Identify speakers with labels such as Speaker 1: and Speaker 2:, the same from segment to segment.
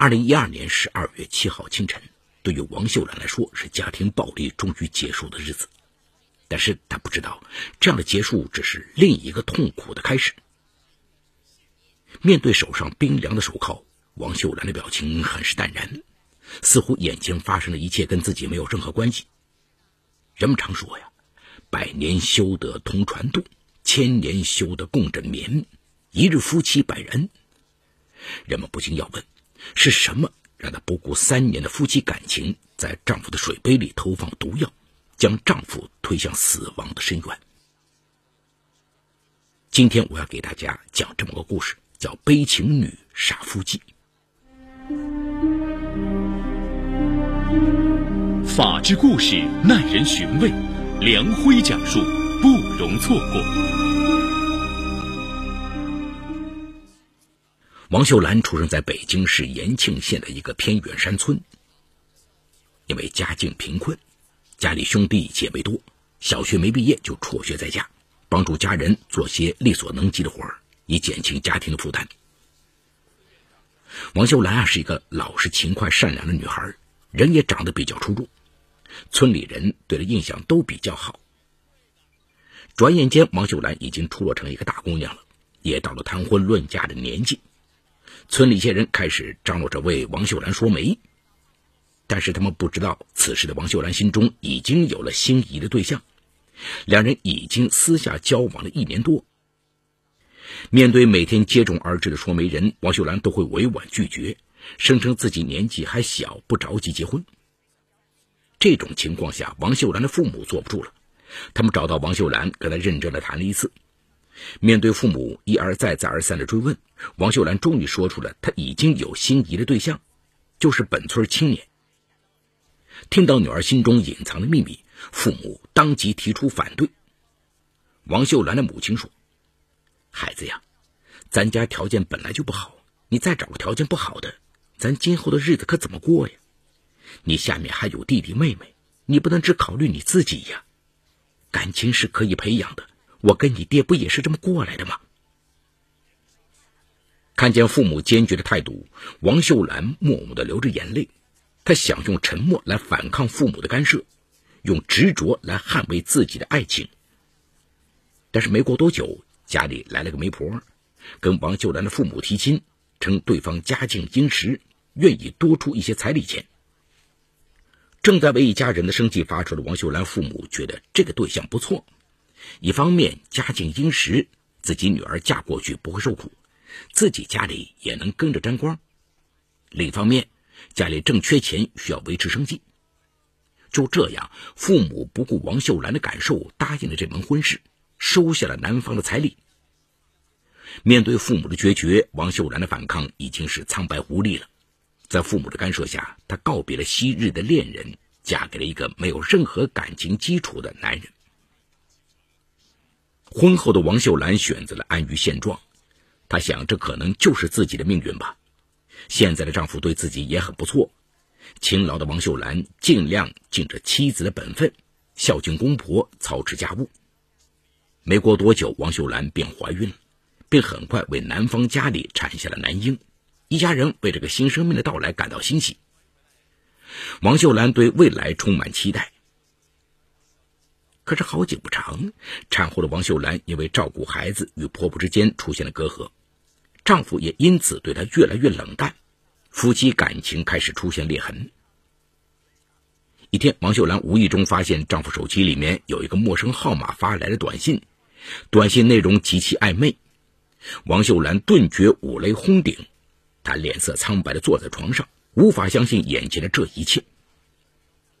Speaker 1: 二零一二年十二月七号清晨，对于王秀兰来说是家庭暴力终于结束的日子，但是她不知道，这样的结束只是另一个痛苦的开始。面对手上冰凉的手铐，王秀兰的表情很是淡然，似乎眼前发生的一切跟自己没有任何关系。人们常说呀，“百年修得同船渡，千年修得共枕眠，一日夫妻百日恩。”人们不禁要问。是什么让她不顾三年的夫妻感情，在丈夫的水杯里投放毒药，将丈夫推向死亡的深渊？今天我要给大家讲这么个故事，叫《悲情女杀夫妻》。
Speaker 2: 法治故事耐人寻味，梁辉讲述不容错过。
Speaker 1: 王秀兰出生在北京市延庆县的一个偏远山村。因为家境贫困，家里兄弟姐妹多，小学没毕业就辍学在家，帮助家人做些力所能及的活儿，以减轻家庭的负担。王秀兰啊，是一个老实、勤快、善良的女孩，人也长得比较出众，村里人对她印象都比较好。转眼间，王秀兰已经出落成一个大姑娘了，也到了谈婚论嫁的年纪。村里一些人开始张罗着为王秀兰说媒，但是他们不知道，此时的王秀兰心中已经有了心仪的对象，两人已经私下交往了一年多。面对每天接踵而至的说媒人，王秀兰都会委婉拒绝，声称自己年纪还小，不着急结婚。这种情况下，王秀兰的父母坐不住了，他们找到王秀兰，跟她认真的谈了一次。面对父母一而再、再而三的追问，王秀兰终于说出了她已经有心仪的对象，就是本村青年。听到女儿心中隐藏的秘密，父母当即提出反对。王秀兰的母亲说：“孩子呀，咱家条件本来就不好，你再找个条件不好的，咱今后的日子可怎么过呀？你下面还有弟弟妹妹，你不能只考虑你自己呀。感情是可以培养的。”我跟你爹不也是这么过来的吗？看见父母坚决的态度，王秀兰默默的流着眼泪。她想用沉默来反抗父母的干涉，用执着来捍卫自己的爱情。但是没过多久，家里来了个媒婆，跟王秀兰的父母提亲，称对方家境殷实，愿意多出一些彩礼钱。正在为一家人的生计发愁的王秀兰父母觉得这个对象不错。一方面家境殷实，自己女儿嫁过去不会受苦，自己家里也能跟着沾光；另一方面，家里正缺钱，需要维持生计。就这样，父母不顾王秀兰的感受，答应了这门婚事，收下了男方的彩礼。面对父母的决绝，王秀兰的反抗已经是苍白无力了。在父母的干涉下，她告别了昔日的恋人，嫁给了一个没有任何感情基础的男人。婚后的王秀兰选择了安于现状，她想，这可能就是自己的命运吧。现在的丈夫对自己也很不错，勤劳的王秀兰尽量尽着妻子的本分，孝敬公婆，操持家务。没过多久，王秀兰便怀孕了，并很快为男方家里产下了男婴，一家人为这个新生命的到来感到欣喜。王秀兰对未来充满期待。可是好景不长，产后的王秀兰因为照顾孩子，与婆婆之间出现了隔阂，丈夫也因此对她越来越冷淡，夫妻感情开始出现裂痕。一天，王秀兰无意中发现丈夫手机里面有一个陌生号码发来的短信，短信内容极其暧昧。王秀兰顿觉五雷轰顶，她脸色苍白的坐在床上，无法相信眼前的这一切。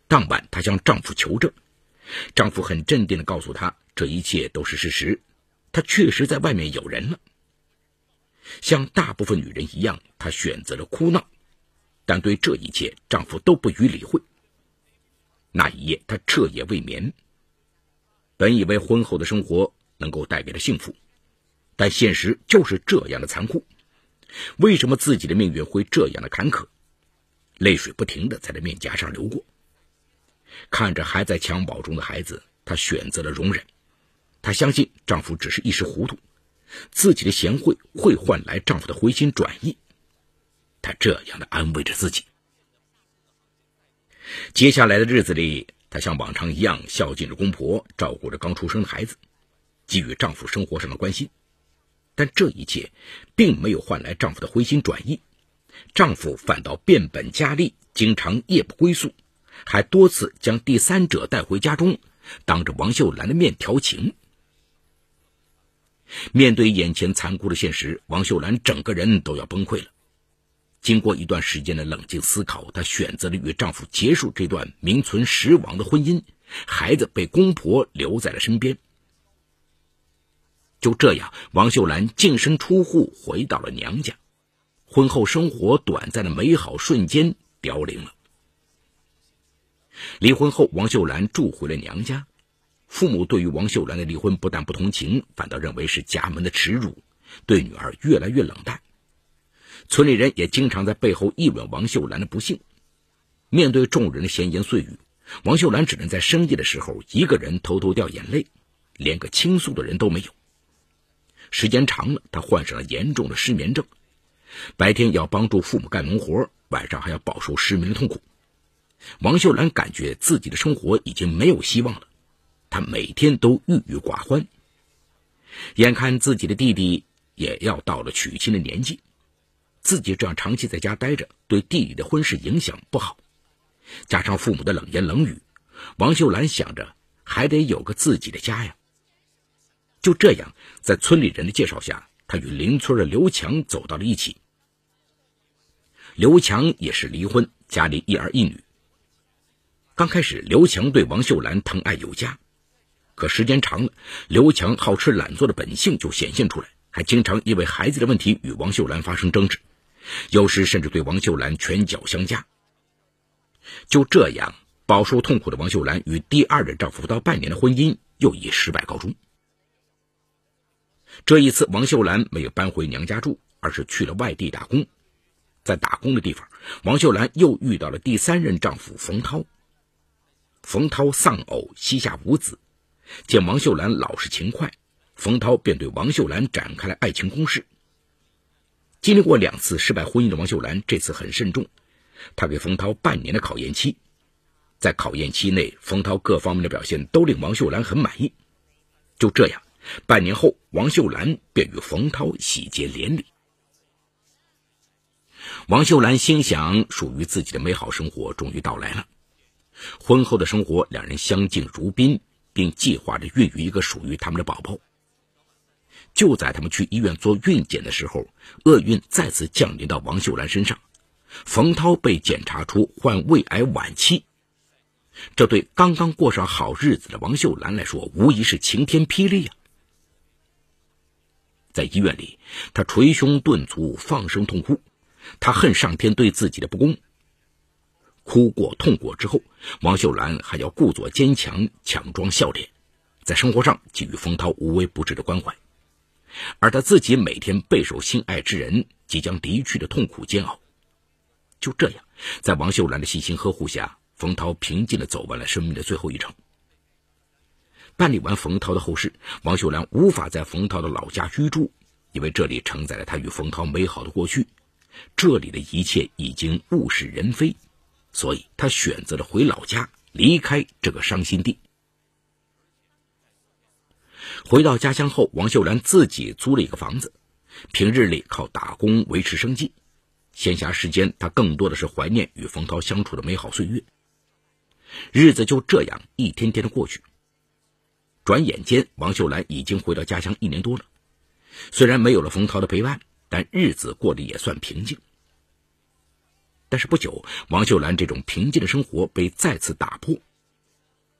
Speaker 1: 当晚，她向丈夫求证。丈夫很镇定的告诉她，这一切都是事实，她确实在外面有人了。像大部分女人一样，她选择了哭闹，但对这一切，丈夫都不予理会。那一夜，她彻夜未眠。本以为婚后的生活能够带给她幸福，但现实就是这样的残酷。为什么自己的命运会这样的坎坷？泪水不停的在她面颊上流过。看着还在襁褓中的孩子，她选择了容忍。她相信丈夫只是一时糊涂，自己的贤惠会换来丈夫的回心转意。她这样的安慰着自己。接下来的日子里，她像往常一样孝敬着公婆，照顾着刚出生的孩子，给予丈夫生活上的关心。但这一切并没有换来丈夫的回心转意，丈夫反倒变本加厉，经常夜不归宿，还多次将第三者带回家中，当着王秀兰的面调情。面对眼前残酷的现实，王秀兰整个人都要崩溃了。经过一段时间的冷静思考，她选择了与丈夫结束这段名存实亡的婚姻，孩子被公婆留在了身边。就这样，王秀兰净身出户，回到了娘家。婚后生活短暂的美好瞬间凋零了。离婚后，王秀兰住回了娘家。父母对于王秀兰的离婚不但不同情，反倒认为是家门的耻辱，对女儿越来越冷淡。村里人也经常在背后议论王秀兰的不幸。面对众人的闲言碎语，王秀兰只能在深夜的时候一个人偷偷掉眼泪，连个倾诉的人都没有。时间长了，她患上了严重的失眠症，白天要帮助父母干农活，晚上还要饱受失眠的痛苦。王秀兰感觉自己的生活已经没有希望了。她每天都郁郁寡欢，眼看自己的弟弟也要到了娶亲的年纪，自己这样长期在家待着，对弟弟的婚事影响不好。加上父母的冷言冷语，王秀兰想着还得有个自己的家呀。就这样，在村里人的介绍下，她与邻村的刘强走到了一起。刘强也是离婚，家里一儿一女。刚开始，刘强对王秀兰疼爱有加。可时间长了，刘强好吃懒做的本性就显现出来，还经常因为孩子的问题与王秀兰发生争执，有时甚至对王秀兰拳脚相加。就这样，饱受痛苦的王秀兰与第二任丈夫不到半年的婚姻又以失败告终。这一次，王秀兰没有搬回娘家住，而是去了外地打工。在打工的地方，王秀兰又遇到了第三任丈夫冯涛。冯涛丧偶，膝下无子。见王秀兰老实勤快，冯涛便对王秀兰展开了爱情攻势。经历过两次失败婚姻的王秀兰这次很慎重，她给冯涛半年的考验期，在考验期内，冯涛各方面的表现都令王秀兰很满意。就这样，半年后，王秀兰便与冯涛喜结连理。王秀兰心想，属于自己的美好生活终于到来了。婚后的生活，两人相敬如宾。并计划着孕育一个属于他们的宝宝。就在他们去医院做孕检的时候，厄运再次降临到王秀兰身上，冯涛被检查出患胃癌晚期。这对刚刚过上好日子的王秀兰来说，无疑是晴天霹雳呀！在医院里，她捶胸顿足，放声痛哭，她恨上天对自己的不公。哭过痛过之后，王秀兰还要故作坚强，强装笑脸，在生活上给予冯涛无微不至的关怀，而她自己每天备受心爱之人即将离去的痛苦煎熬。就这样，在王秀兰的细心呵护下，冯涛平静地走完了生命的最后一程。办理完冯涛的后事，王秀兰无法在冯涛的老家居住，因为这里承载了她与冯涛美好的过去，这里的一切已经物是人非。所以，他选择了回老家，离开这个伤心地。回到家乡后，王秀兰自己租了一个房子，平日里靠打工维持生计，闲暇时间，她更多的是怀念与冯涛相处的美好岁月。日子就这样一天天的过去，转眼间，王秀兰已经回到家乡一年多了。虽然没有了冯涛的陪伴，但日子过得也算平静。但是不久，王秀兰这种平静的生活被再次打破。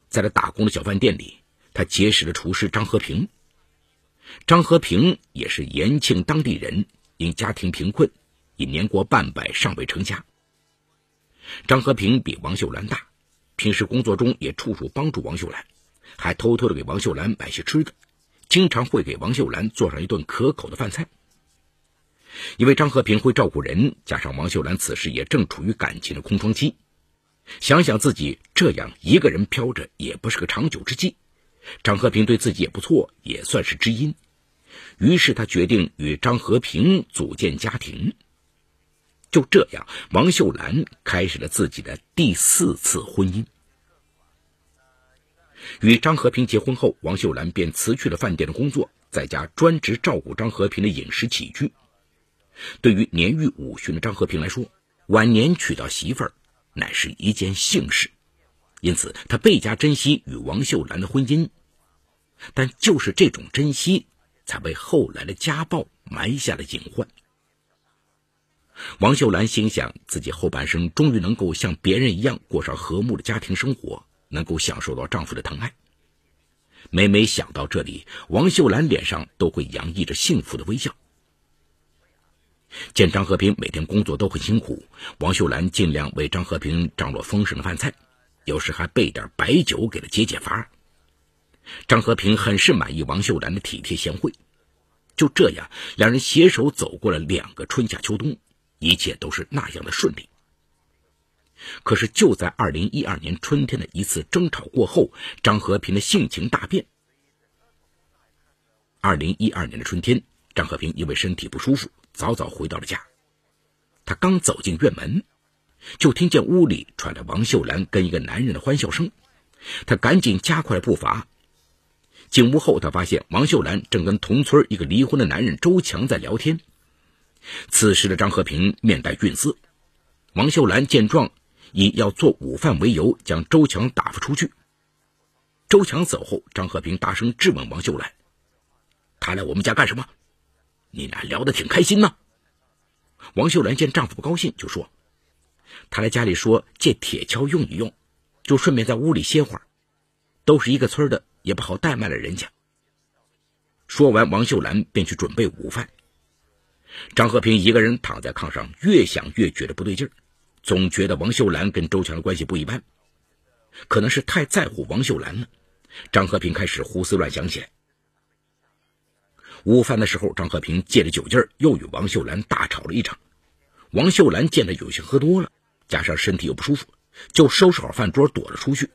Speaker 1: 在他打工的小饭店里，他结识了厨师张和平。张和平也是延庆当地人，因家庭贫困，已年过半百，尚未成家。张和平比王秀兰大，平时工作中也处处帮助王秀兰，还偷偷的给王秀兰买些吃的，经常会给王秀兰做上一顿可口的饭菜。因为张和平会照顾人，加上王秀兰此时也正处于感情的空窗期，想想自己这样一个人飘着也不是个长久之计，张和平对自己也不错，也算是知音。于是他决定与张和平组建家庭。就这样，王秀兰开始了自己的第四次婚姻。与张和平结婚后，王秀兰便辞去了饭店的工作，在家专职照顾张和平的饮食起居。对于年逾五旬的张和平来说，晚年娶到媳妇儿乃是一件幸事，因此他倍加珍惜与王秀兰的婚姻。但就是这种珍惜，才为后来的家暴埋下了隐患。王秀兰心想，自己后半生终于能够像别人一样过上和睦的家庭生活，能够享受到丈夫的疼爱。每每想到这里，王秀兰脸上都会洋溢着幸福的微笑。见张和平每天工作都很辛苦，王秀兰尽量为张和平张罗丰盛的饭菜，有时还备点白酒给他解解乏。张和平很是满意王秀兰的体贴贤惠。就这样，两人携手走过了两个春夏秋冬。一切都是那样的顺利。可是就在二零一二年春天的一次争吵过后，张和平的性情大变。二零一二年的春天，张和平因为身体不舒服，早早回到了家。他刚走进院门，就听见屋里传来王秀兰跟一个男人的欢笑声。他赶紧加快了步伐。进屋后，他发现王秀兰正跟同村一个离婚的男人周强在聊天。此时的张和平面带愠色，王秀兰见状，以要做午饭为由，将周强打发出去。周强走后，张和平大声质问王秀兰：“他来我们家干什么？你俩聊得挺开心呢。”王秀兰见丈夫不高兴，就说：“他来家里说借铁锹用一用，就顺便在屋里歇会儿。都是一个村的，也不好怠慢了人家。”说完，王秀兰便去准备午饭。张和平一个人躺在炕上，越想越觉得不对劲儿，总觉得王秀兰跟周强的关系不一般，可能是太在乎王秀兰了。张和平开始胡思乱想起来。午饭的时候，张和平借着酒劲儿又与王秀兰大吵了一场。王秀兰见他有些喝多了，加上身体又不舒服，就收拾好饭桌躲了出去，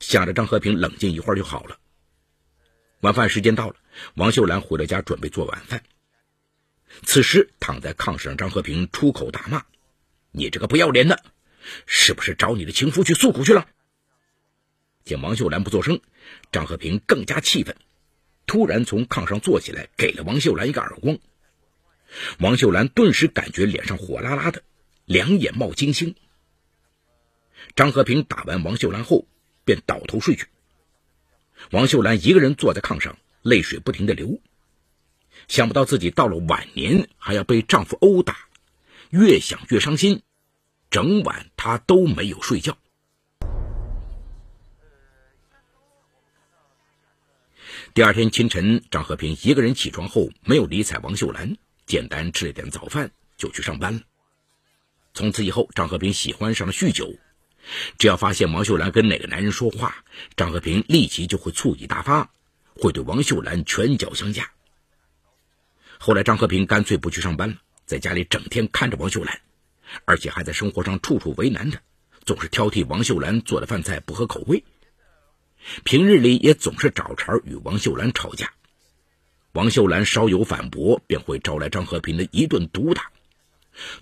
Speaker 1: 想着张和平冷静一会儿就好了。晚饭时间到了，王秀兰回到家准备做晚饭。此时躺在炕上，张和平出口大骂：“你这个不要脸的，是不是找你的情夫去诉苦去了？”见王秀兰不作声，张和平更加气愤，突然从炕上坐起来，给了王秀兰一个耳光。王秀兰顿时感觉脸上火辣辣的，两眼冒金星。张和平打完王秀兰后，便倒头睡去。王秀兰一个人坐在炕上，泪水不停的流。想不到自己到了晚年还要被丈夫殴打，越想越伤心，整晚她都没有睡觉。第二天清晨，张和平一个人起床后没有理睬王秀兰，简单吃了点早饭就去上班了。从此以后，张和平喜欢上了酗酒，只要发现王秀兰跟哪个男人说话，张和平立即就会醋意大发，会对王秀兰拳脚相加。后来，张和平干脆不去上班了，在家里整天看着王秀兰，而且还在生活上处处为难她，总是挑剔王秀兰做的饭菜不合口味。平日里也总是找茬与王秀兰吵架，王秀兰稍有反驳，便会招来张和平的一顿毒打。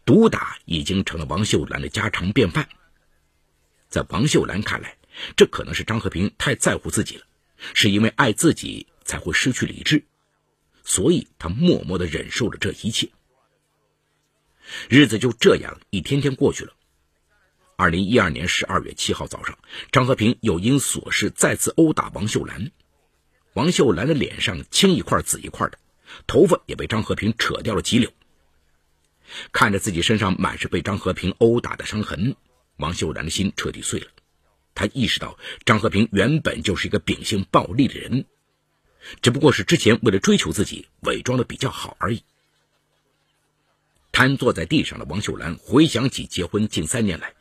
Speaker 1: 毒打已经成了王秀兰的家常便饭。在王秀兰看来，这可能是张和平太在乎自己了，是因为爱自己才会失去理智。所以，他默默的忍受着这一切。日子就这样一天天过去了。二零一二年十二月七号早上，张和平又因琐事再次殴打王秀兰。王秀兰的脸上青一块紫一块的，头发也被张和平扯掉了几绺。看着自己身上满是被张和平殴打的伤痕，王秀兰的心彻底碎了。她意识到，张和平原本就是一个秉性暴力的人。只不过是之前为了追求自己，伪装的比较好而已。瘫坐在地上的王秀兰回想起结婚近三年来，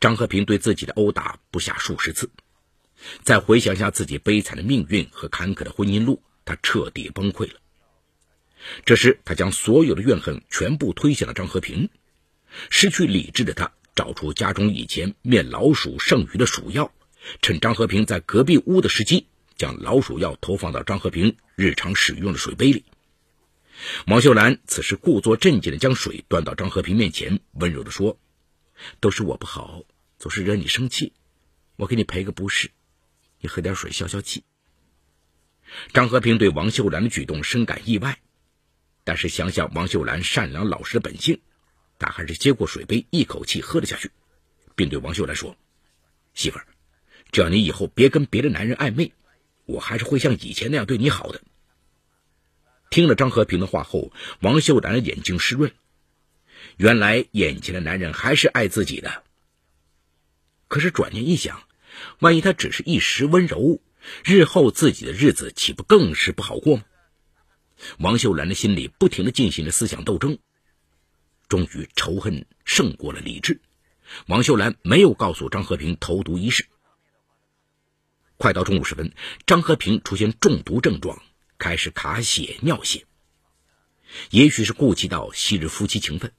Speaker 1: 张和平对自己的殴打不下数十次，再回想下自己悲惨的命运和坎坷的婚姻路，他彻底崩溃了。这时，他将所有的怨恨全部推向了张和平。失去理智的他，找出家中以前灭老鼠剩余的鼠药，趁张和平在隔壁屋的时机。将老鼠药投放到张和平日常使用的水杯里，王秀兰此时故作镇静的将水端到张和平面前，温柔的说：“都是我不好，总是惹你生气，我给你赔个不是，你喝点水消消气。”张和平对王秀兰的举动深感意外，但是想想王秀兰善良老实的本性，他还是接过水杯，一口气喝了下去，并对王秀兰说：“媳妇儿，只要你以后别跟别的男人暧昧，我还是会像以前那样对你好的。”听了张和平的话后，王秀兰的眼睛湿润。原来眼前的男人还是爱自己的。可是转念一想，万一他只是一时温柔，日后自己的日子岂不更是不好过吗？王秀兰的心里不停的进行着思想斗争。终于，仇恨胜过了理智。王秀兰没有告诉张和平投毒一事。快到中午时分，张和平出现中毒症状。开始卡血、尿血，也许是顾及到昔日夫妻情分，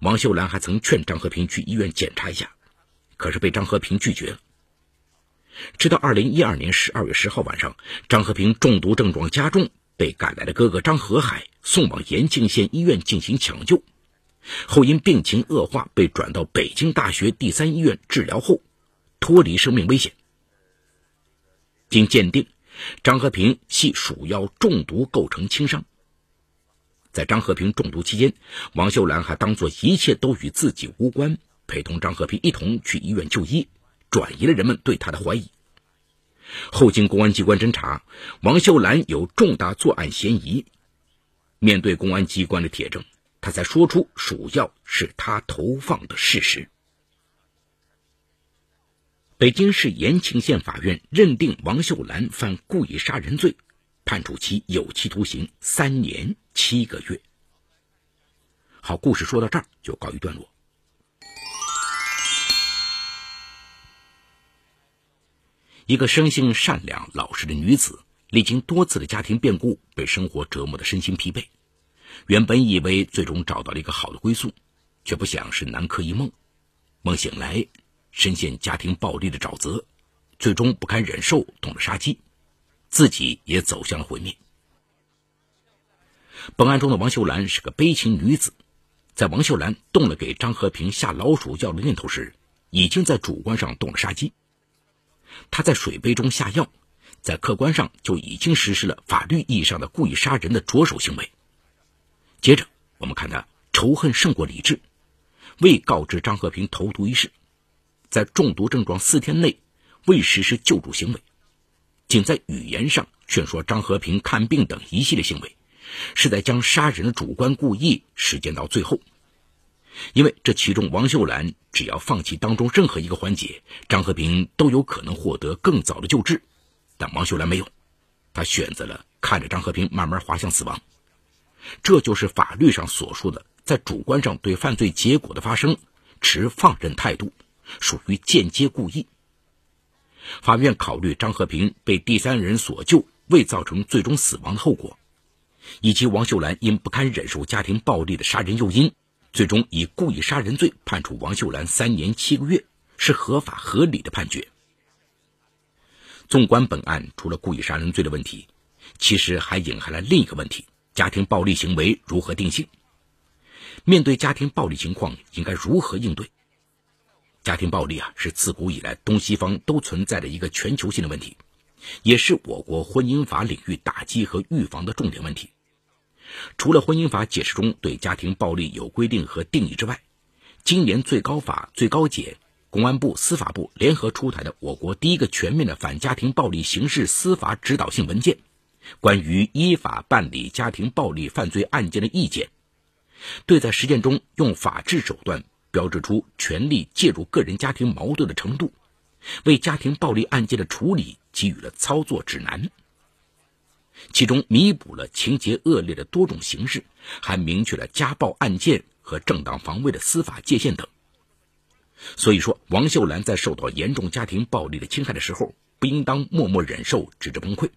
Speaker 1: 王秀兰还曾劝张和平去医院检查一下，可是被张和平拒绝了。直到二零一二年十二月十号晚上，张和平中毒症状加重，被赶来的哥哥张和海送往延庆县医院进行抢救，后因病情恶化，被转到北京大学第三医院治疗后，脱离生命危险。经鉴定。张和平系鼠药中毒构成轻伤。在张和平中毒期间，王秀兰还当作一切都与自己无关，陪同张和平一同去医院就医，转移了人们对他的怀疑。后经公安机关侦查，王秀兰有重大作案嫌疑。面对公安机关的铁证，他才说出鼠药是他投放的事实。北京市延庆县法院认定王秀兰犯故意杀人罪，判处其有期徒刑三年七个月。好，故事说到这儿就告一段落。一个生性善良、老实的女子，历经多次的家庭变故，被生活折磨的身心疲惫。原本以为最终找到了一个好的归宿，却不想是南柯一梦。梦醒来。深陷家庭暴力的沼泽，最终不堪忍受，动了杀机，自己也走向了毁灭。本案中的王秀兰是个悲情女子，在王秀兰动了给张和平下老鼠药的念头时，已经在主观上动了杀机。她在水杯中下药，在客观上就已经实施了法律意义上的故意杀人的着手行为。接着，我们看她仇恨胜过理智，未告知张和平投毒一事。在中毒症状四天内未实施救助行为，仅在语言上劝说张和平看病等一系列行为，是在将杀人的主观故意实践到最后。因为这其中，王秀兰只要放弃当中任何一个环节，张和平都有可能获得更早的救治，但王秀兰没有，她选择了看着张和平慢慢滑向死亡。这就是法律上所说的，在主观上对犯罪结果的发生持放任态度。属于间接故意。法院考虑张和平被第三人所救，未造成最终死亡的后果，以及王秀兰因不堪忍受家庭暴力的杀人诱因，最终以故意杀人罪判处王秀兰三年七个月，是合法合理的判决。纵观本案，除了故意杀人罪的问题，其实还隐含了另一个问题：家庭暴力行为如何定性？面对家庭暴力情况，应该如何应对？家庭暴力啊，是自古以来东西方都存在的一个全球性的问题，也是我国婚姻法领域打击和预防的重点问题。除了婚姻法解释中对家庭暴力有规定和定义之外，今年最高法、最高检、公安部、司法部联合出台的我国第一个全面的反家庭暴力刑事司法指导性文件《关于依法办理家庭暴力犯罪案件的意见》，对在实践中用法治手段。标志出权力介入个人家庭矛盾的程度，为家庭暴力案件的处理给予了操作指南。其中弥补了情节恶劣的多种形式，还明确了家暴案件和正当防卫的司法界限等。所以说，王秀兰在受到严重家庭暴力的侵害的时候，不应当默默忍受，直至崩溃，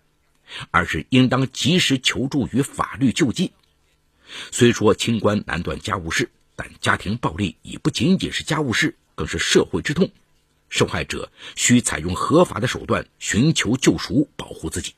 Speaker 1: 而是应当及时求助于法律救济。虽说清官难断家务事。但家庭暴力已不仅仅是家务事，更是社会之痛。受害者需采用合法的手段寻求救赎，保护自己。